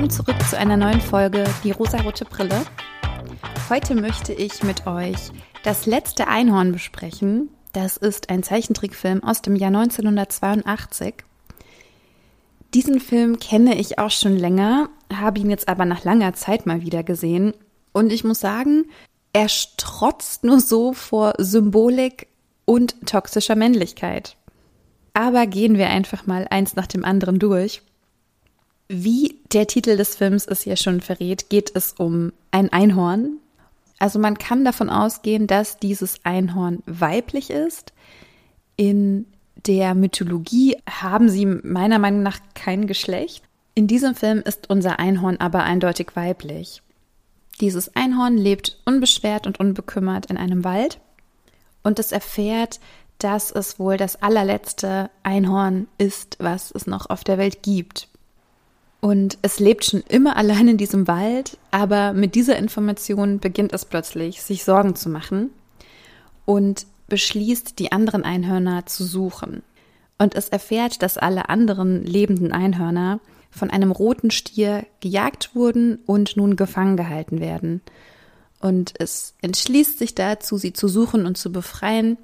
Willkommen zurück zu einer neuen Folge Die rosarote Brille. Heute möchte ich mit euch das letzte Einhorn besprechen. Das ist ein Zeichentrickfilm aus dem Jahr 1982. Diesen Film kenne ich auch schon länger, habe ihn jetzt aber nach langer Zeit mal wieder gesehen. Und ich muss sagen, er strotzt nur so vor Symbolik und toxischer Männlichkeit. Aber gehen wir einfach mal eins nach dem anderen durch. Wie der Titel des Films es ja schon verrät, geht es um ein Einhorn. Also man kann davon ausgehen, dass dieses Einhorn weiblich ist. In der Mythologie haben sie meiner Meinung nach kein Geschlecht. In diesem Film ist unser Einhorn aber eindeutig weiblich. Dieses Einhorn lebt unbeschwert und unbekümmert in einem Wald und es erfährt, dass es wohl das allerletzte Einhorn ist, was es noch auf der Welt gibt. Und es lebt schon immer allein in diesem Wald, aber mit dieser Information beginnt es plötzlich, sich Sorgen zu machen und beschließt, die anderen Einhörner zu suchen. Und es erfährt, dass alle anderen lebenden Einhörner von einem roten Stier gejagt wurden und nun gefangen gehalten werden. Und es entschließt sich dazu, sie zu suchen und zu befreien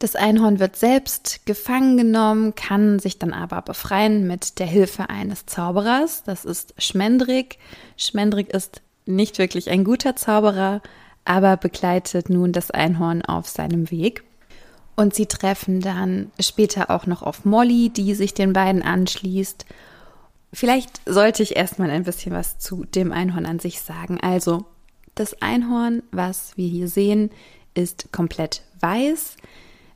das Einhorn wird selbst gefangen genommen, kann sich dann aber befreien mit der Hilfe eines Zauberers. Das ist Schmendrik. Schmendrik ist nicht wirklich ein guter Zauberer, aber begleitet nun das Einhorn auf seinem Weg. Und sie treffen dann später auch noch auf Molly, die sich den beiden anschließt. Vielleicht sollte ich erstmal ein bisschen was zu dem Einhorn an sich sagen. Also, das Einhorn, was wir hier sehen, ist komplett weiß.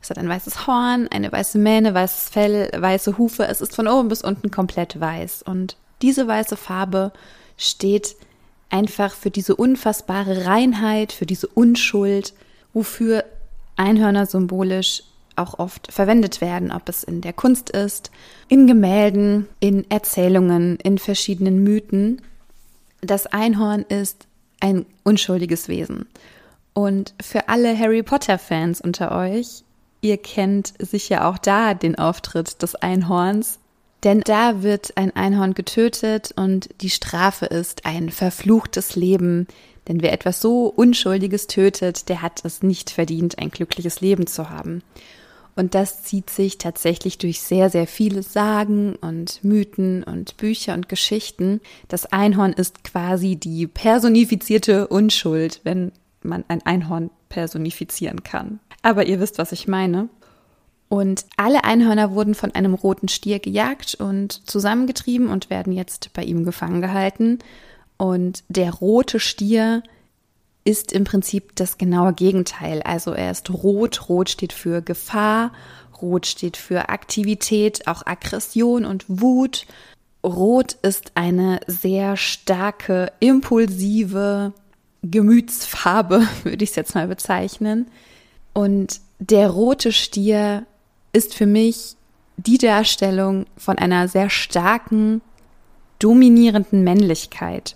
Es hat ein weißes Horn, eine weiße Mähne, weißes Fell, weiße Hufe. Es ist von oben bis unten komplett weiß. Und diese weiße Farbe steht einfach für diese unfassbare Reinheit, für diese Unschuld, wofür Einhörner symbolisch auch oft verwendet werden, ob es in der Kunst ist, in Gemälden, in Erzählungen, in verschiedenen Mythen. Das Einhorn ist ein unschuldiges Wesen. Und für alle Harry Potter-Fans unter euch Ihr kennt sicher auch da den Auftritt des Einhorns, denn da wird ein Einhorn getötet und die Strafe ist ein verfluchtes Leben. Denn wer etwas so Unschuldiges tötet, der hat es nicht verdient, ein glückliches Leben zu haben. Und das zieht sich tatsächlich durch sehr, sehr viele Sagen und Mythen und Bücher und Geschichten. Das Einhorn ist quasi die personifizierte Unschuld, wenn man ein Einhorn personifizieren kann. Aber ihr wisst, was ich meine. Und alle Einhörner wurden von einem roten Stier gejagt und zusammengetrieben und werden jetzt bei ihm gefangen gehalten. Und der rote Stier ist im Prinzip das genaue Gegenteil. Also er ist rot. Rot steht für Gefahr. Rot steht für Aktivität, auch Aggression und Wut. Rot ist eine sehr starke, impulsive Gemütsfarbe, würde ich es jetzt mal bezeichnen. Und der rote Stier ist für mich die Darstellung von einer sehr starken, dominierenden Männlichkeit.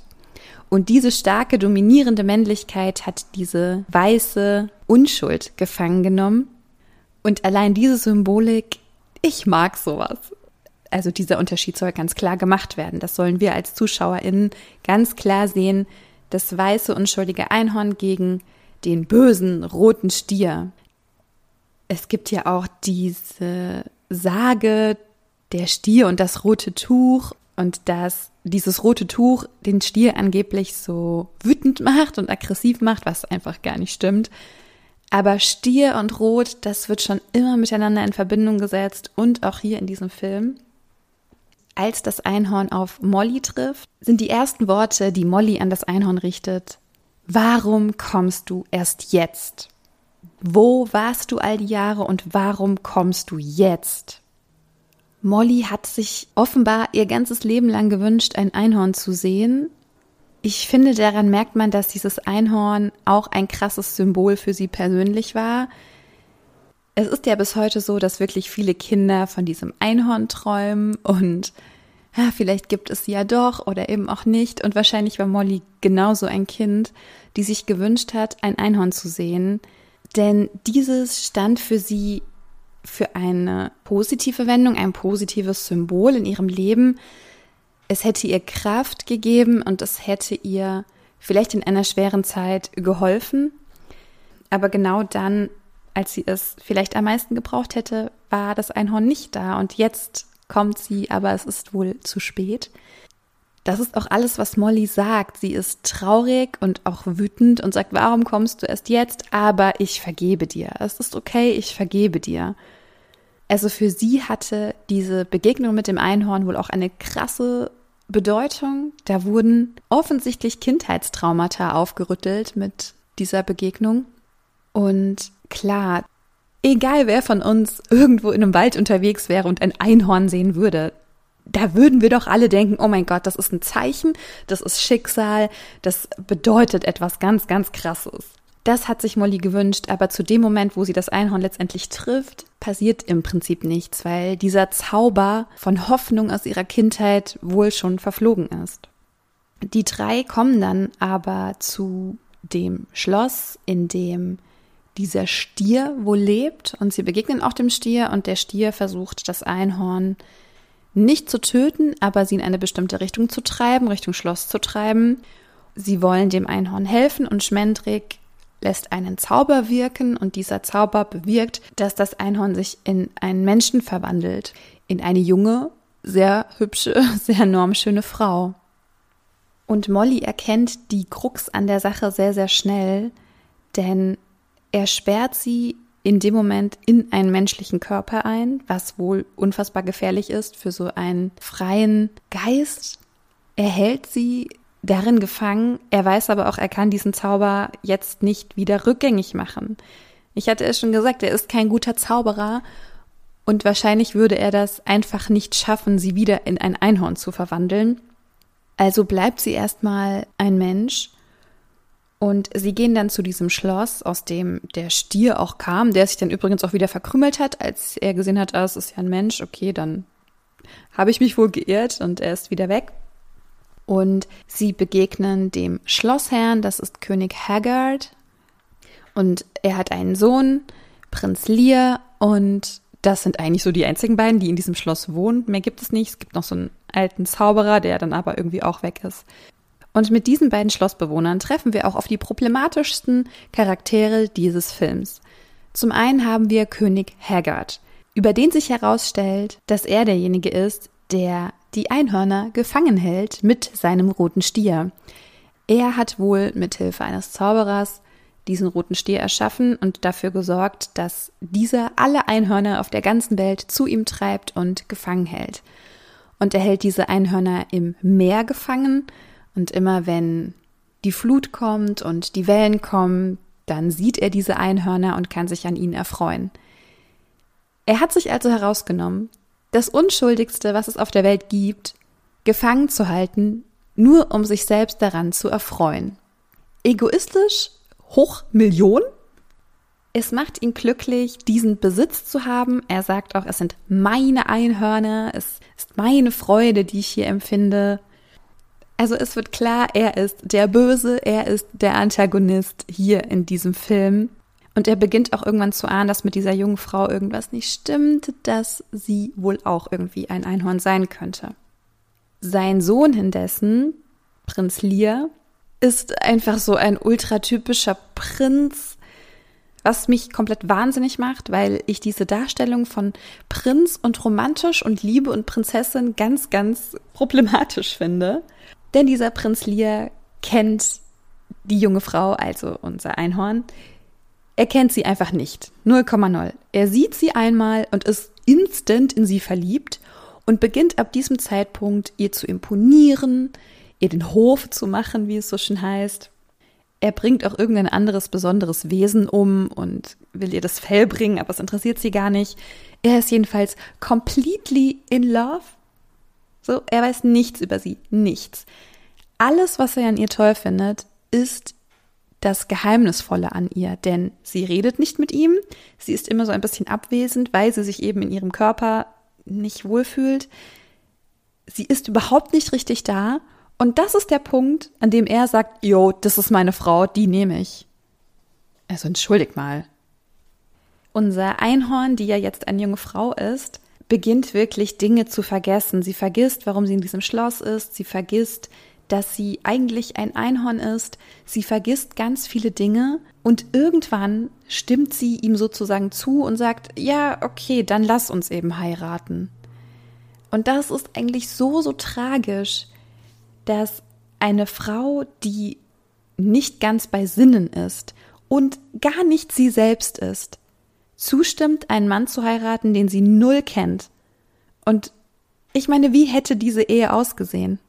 Und diese starke, dominierende Männlichkeit hat diese weiße Unschuld gefangen genommen. Und allein diese Symbolik, ich mag sowas. Also dieser Unterschied soll ganz klar gemacht werden. Das sollen wir als ZuschauerInnen ganz klar sehen. Das weiße, unschuldige Einhorn gegen den bösen roten Stier. Es gibt ja auch diese Sage, der Stier und das rote Tuch und dass dieses rote Tuch den Stier angeblich so wütend macht und aggressiv macht, was einfach gar nicht stimmt. Aber Stier und Rot, das wird schon immer miteinander in Verbindung gesetzt und auch hier in diesem Film. Als das Einhorn auf Molly trifft, sind die ersten Worte, die Molly an das Einhorn richtet, Warum kommst du erst jetzt? Wo warst du all die Jahre und warum kommst du jetzt? Molly hat sich offenbar ihr ganzes Leben lang gewünscht, ein Einhorn zu sehen. Ich finde, daran merkt man, dass dieses Einhorn auch ein krasses Symbol für sie persönlich war. Es ist ja bis heute so, dass wirklich viele Kinder von diesem Einhorn träumen und ja, vielleicht gibt es sie ja doch oder eben auch nicht. Und wahrscheinlich war Molly genauso ein Kind, die sich gewünscht hat, ein Einhorn zu sehen. Denn dieses stand für sie für eine positive Wendung, ein positives Symbol in ihrem Leben. Es hätte ihr Kraft gegeben und es hätte ihr vielleicht in einer schweren Zeit geholfen. Aber genau dann, als sie es vielleicht am meisten gebraucht hätte, war das Einhorn nicht da. Und jetzt kommt sie, aber es ist wohl zu spät. Das ist auch alles, was Molly sagt. Sie ist traurig und auch wütend und sagt, warum kommst du erst jetzt? Aber ich vergebe dir. Es ist okay, ich vergebe dir. Also für sie hatte diese Begegnung mit dem Einhorn wohl auch eine krasse Bedeutung. Da wurden offensichtlich Kindheitstraumata aufgerüttelt mit dieser Begegnung. Und klar, egal wer von uns irgendwo in einem Wald unterwegs wäre und ein Einhorn sehen würde, da würden wir doch alle denken, oh mein Gott, das ist ein Zeichen, das ist Schicksal, das bedeutet etwas ganz, ganz Krasses. Das hat sich Molly gewünscht, aber zu dem Moment, wo sie das Einhorn letztendlich trifft, passiert im Prinzip nichts, weil dieser Zauber von Hoffnung aus ihrer Kindheit wohl schon verflogen ist. Die drei kommen dann aber zu dem Schloss, in dem dieser Stier wohl lebt und sie begegnen auch dem Stier und der Stier versucht das Einhorn nicht zu töten, aber sie in eine bestimmte Richtung zu treiben, Richtung Schloss zu treiben. Sie wollen dem Einhorn helfen und Schmendrick lässt einen Zauber wirken und dieser Zauber bewirkt, dass das Einhorn sich in einen Menschen verwandelt, in eine junge, sehr hübsche, sehr normschöne Frau. Und Molly erkennt die Krux an der Sache sehr, sehr schnell, denn er sperrt sie in dem Moment in einen menschlichen Körper ein, was wohl unfassbar gefährlich ist für so einen freien Geist. Er hält sie darin gefangen, er weiß aber auch, er kann diesen Zauber jetzt nicht wieder rückgängig machen. Ich hatte es schon gesagt, er ist kein guter Zauberer und wahrscheinlich würde er das einfach nicht schaffen, sie wieder in ein Einhorn zu verwandeln. Also bleibt sie erstmal ein Mensch und sie gehen dann zu diesem Schloss, aus dem der Stier auch kam, der sich dann übrigens auch wieder verkrümelt hat, als er gesehen hat, ah, es ist ja ein Mensch, okay, dann habe ich mich wohl geirrt und er ist wieder weg. Und sie begegnen dem Schlossherrn, das ist König Haggard. Und er hat einen Sohn, Prinz Lear, und das sind eigentlich so die einzigen beiden, die in diesem Schloss wohnen. Mehr gibt es nicht. Es gibt noch so einen alten Zauberer, der dann aber irgendwie auch weg ist. Und mit diesen beiden Schlossbewohnern treffen wir auch auf die problematischsten Charaktere dieses Films. Zum einen haben wir König Haggard, über den sich herausstellt, dass er derjenige ist, der die Einhörner gefangen hält mit seinem roten Stier. Er hat wohl mit Hilfe eines Zauberers diesen roten Stier erschaffen und dafür gesorgt, dass dieser alle Einhörner auf der ganzen Welt zu ihm treibt und gefangen hält. Und er hält diese Einhörner im Meer gefangen, und immer wenn die Flut kommt und die Wellen kommen, dann sieht er diese Einhörner und kann sich an ihnen erfreuen. Er hat sich also herausgenommen, das Unschuldigste, was es auf der Welt gibt, gefangen zu halten, nur um sich selbst daran zu erfreuen. Egoistisch, hoch Million? Es macht ihn glücklich, diesen Besitz zu haben. Er sagt auch, es sind meine Einhörner, es ist meine Freude, die ich hier empfinde. Also es wird klar, er ist der Böse, er ist der Antagonist hier in diesem Film. Und er beginnt auch irgendwann zu ahnen, dass mit dieser jungen Frau irgendwas nicht stimmt, dass sie wohl auch irgendwie ein Einhorn sein könnte. Sein Sohn indessen, Prinz Lear, ist einfach so ein ultratypischer Prinz, was mich komplett wahnsinnig macht, weil ich diese Darstellung von Prinz und romantisch und Liebe und Prinzessin ganz, ganz problematisch finde. Denn dieser Prinz Lear kennt die junge Frau, also unser Einhorn. Er kennt sie einfach nicht. 0,0. Er sieht sie einmal und ist instant in sie verliebt und beginnt ab diesem Zeitpunkt ihr zu imponieren, ihr den Hof zu machen, wie es so schön heißt. Er bringt auch irgendein anderes besonderes Wesen um und will ihr das Fell bringen, aber es interessiert sie gar nicht. Er ist jedenfalls completely in love so, er weiß nichts über sie, nichts. Alles, was er an ihr toll findet, ist das Geheimnisvolle an ihr, denn sie redet nicht mit ihm, sie ist immer so ein bisschen abwesend, weil sie sich eben in ihrem Körper nicht wohlfühlt. Sie ist überhaupt nicht richtig da und das ist der Punkt, an dem er sagt, jo, das ist meine Frau, die nehme ich. Also entschuldigt mal. Unser Einhorn, die ja jetzt eine junge Frau ist, beginnt wirklich Dinge zu vergessen. Sie vergisst, warum sie in diesem Schloss ist. Sie vergisst, dass sie eigentlich ein Einhorn ist. Sie vergisst ganz viele Dinge und irgendwann stimmt sie ihm sozusagen zu und sagt, ja, okay, dann lass uns eben heiraten. Und das ist eigentlich so, so tragisch, dass eine Frau, die nicht ganz bei Sinnen ist und gar nicht sie selbst ist, zustimmt, einen Mann zu heiraten, den sie null kennt. Und ich meine, wie hätte diese Ehe ausgesehen?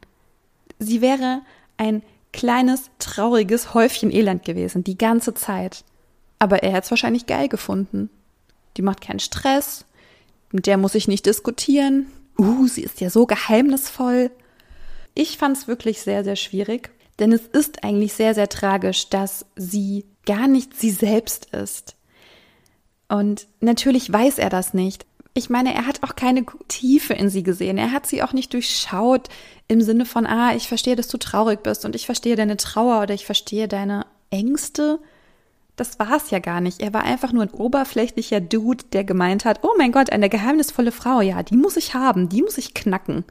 Sie wäre ein kleines, trauriges Häufchen Elend gewesen, die ganze Zeit. Aber er hätte es wahrscheinlich geil gefunden. Die macht keinen Stress, mit der muss ich nicht diskutieren. Uh, sie ist ja so geheimnisvoll. Ich fand es wirklich sehr, sehr schwierig, denn es ist eigentlich sehr, sehr tragisch, dass sie gar nicht sie selbst ist. Und natürlich weiß er das nicht. Ich meine, er hat auch keine Tiefe in sie gesehen. Er hat sie auch nicht durchschaut im Sinne von, ah, ich verstehe, dass du traurig bist und ich verstehe deine Trauer oder ich verstehe deine Ängste. Das war es ja gar nicht. Er war einfach nur ein oberflächlicher Dude, der gemeint hat, oh mein Gott, eine geheimnisvolle Frau, ja, die muss ich haben, die muss ich knacken.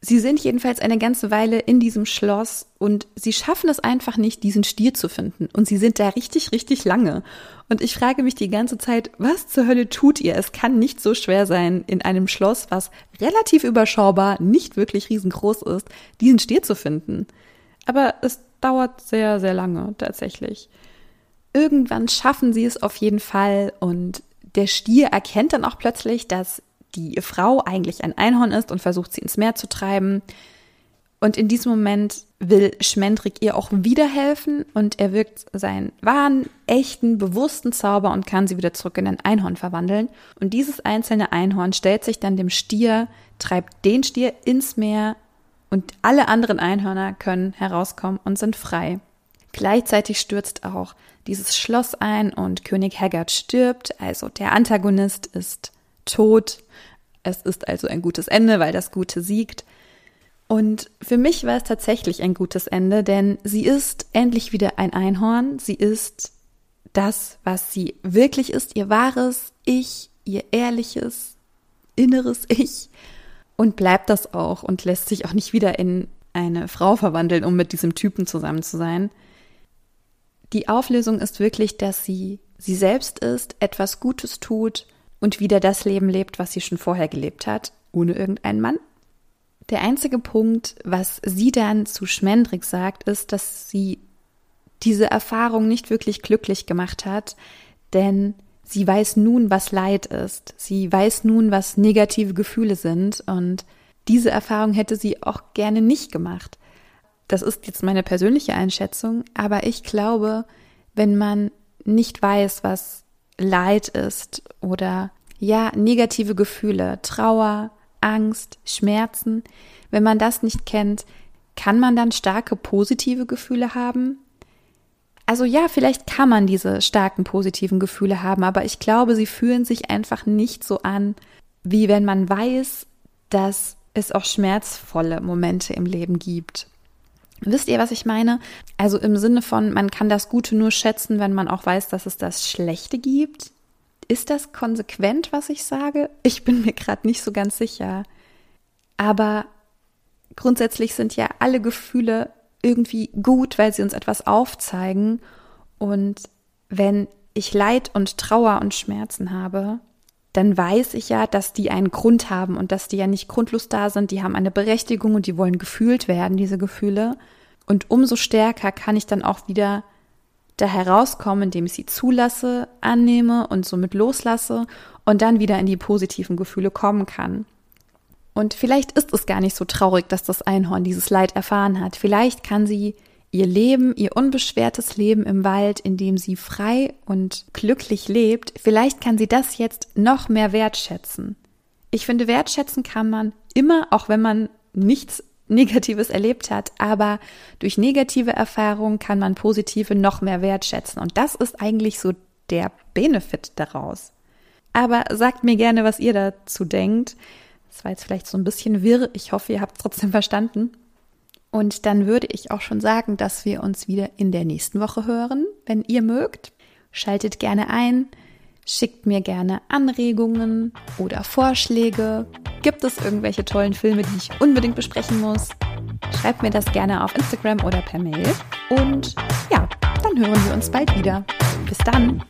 Sie sind jedenfalls eine ganze Weile in diesem Schloss und sie schaffen es einfach nicht, diesen Stier zu finden. Und sie sind da richtig, richtig lange. Und ich frage mich die ganze Zeit, was zur Hölle tut ihr? Es kann nicht so schwer sein, in einem Schloss, was relativ überschaubar, nicht wirklich riesengroß ist, diesen Stier zu finden. Aber es dauert sehr, sehr lange tatsächlich. Irgendwann schaffen sie es auf jeden Fall und der Stier erkennt dann auch plötzlich, dass die Frau eigentlich ein Einhorn ist und versucht sie ins Meer zu treiben. Und in diesem Moment will Schmendrick ihr auch wieder helfen und er wirkt seinen wahren, echten, bewussten Zauber und kann sie wieder zurück in ein Einhorn verwandeln. Und dieses einzelne Einhorn stellt sich dann dem Stier, treibt den Stier ins Meer und alle anderen Einhörner können herauskommen und sind frei. Gleichzeitig stürzt auch dieses Schloss ein und König Haggard stirbt, also der Antagonist ist tot. Es ist also ein gutes Ende, weil das Gute siegt. Und für mich war es tatsächlich ein gutes Ende, denn sie ist endlich wieder ein Einhorn. Sie ist das, was sie wirklich ist, ihr wahres Ich, ihr ehrliches, inneres Ich. Und bleibt das auch und lässt sich auch nicht wieder in eine Frau verwandeln, um mit diesem Typen zusammen zu sein. Die Auflösung ist wirklich, dass sie sie selbst ist, etwas Gutes tut und wieder das Leben lebt, was sie schon vorher gelebt hat, ohne irgendeinen Mann. Der einzige Punkt, was sie dann zu Schmendrick sagt, ist, dass sie diese Erfahrung nicht wirklich glücklich gemacht hat, denn sie weiß nun, was Leid ist. Sie weiß nun, was negative Gefühle sind und diese Erfahrung hätte sie auch gerne nicht gemacht. Das ist jetzt meine persönliche Einschätzung, aber ich glaube, wenn man nicht weiß, was Leid ist oder ja, negative Gefühle, Trauer, Angst, Schmerzen, wenn man das nicht kennt, kann man dann starke positive Gefühle haben? Also ja, vielleicht kann man diese starken positiven Gefühle haben, aber ich glaube, sie fühlen sich einfach nicht so an, wie wenn man weiß, dass es auch schmerzvolle Momente im Leben gibt. Wisst ihr, was ich meine? Also im Sinne von, man kann das Gute nur schätzen, wenn man auch weiß, dass es das Schlechte gibt. Ist das konsequent, was ich sage? Ich bin mir gerade nicht so ganz sicher. Aber grundsätzlich sind ja alle Gefühle irgendwie gut, weil sie uns etwas aufzeigen. Und wenn ich Leid und Trauer und Schmerzen habe, dann weiß ich ja, dass die einen Grund haben und dass die ja nicht grundlos da sind, die haben eine Berechtigung und die wollen gefühlt werden, diese Gefühle. Und umso stärker kann ich dann auch wieder da herauskommen, indem ich sie zulasse, annehme und somit loslasse und dann wieder in die positiven Gefühle kommen kann. Und vielleicht ist es gar nicht so traurig, dass das Einhorn dieses Leid erfahren hat. Vielleicht kann sie ihr Leben, ihr unbeschwertes Leben im Wald, in dem sie frei und glücklich lebt, vielleicht kann sie das jetzt noch mehr wertschätzen. Ich finde, wertschätzen kann man immer, auch wenn man nichts Negatives erlebt hat, aber durch negative Erfahrungen kann man positive noch mehr wertschätzen. Und das ist eigentlich so der Benefit daraus. Aber sagt mir gerne, was ihr dazu denkt. Das war jetzt vielleicht so ein bisschen wirr. Ich hoffe, ihr habt es trotzdem verstanden. Und dann würde ich auch schon sagen, dass wir uns wieder in der nächsten Woche hören, wenn ihr mögt. Schaltet gerne ein, Schickt mir gerne Anregungen oder Vorschläge. Gibt es irgendwelche tollen Filme, die ich unbedingt besprechen muss? Schreibt mir das gerne auf Instagram oder per Mail. Und ja, dann hören wir uns bald wieder. Bis dann.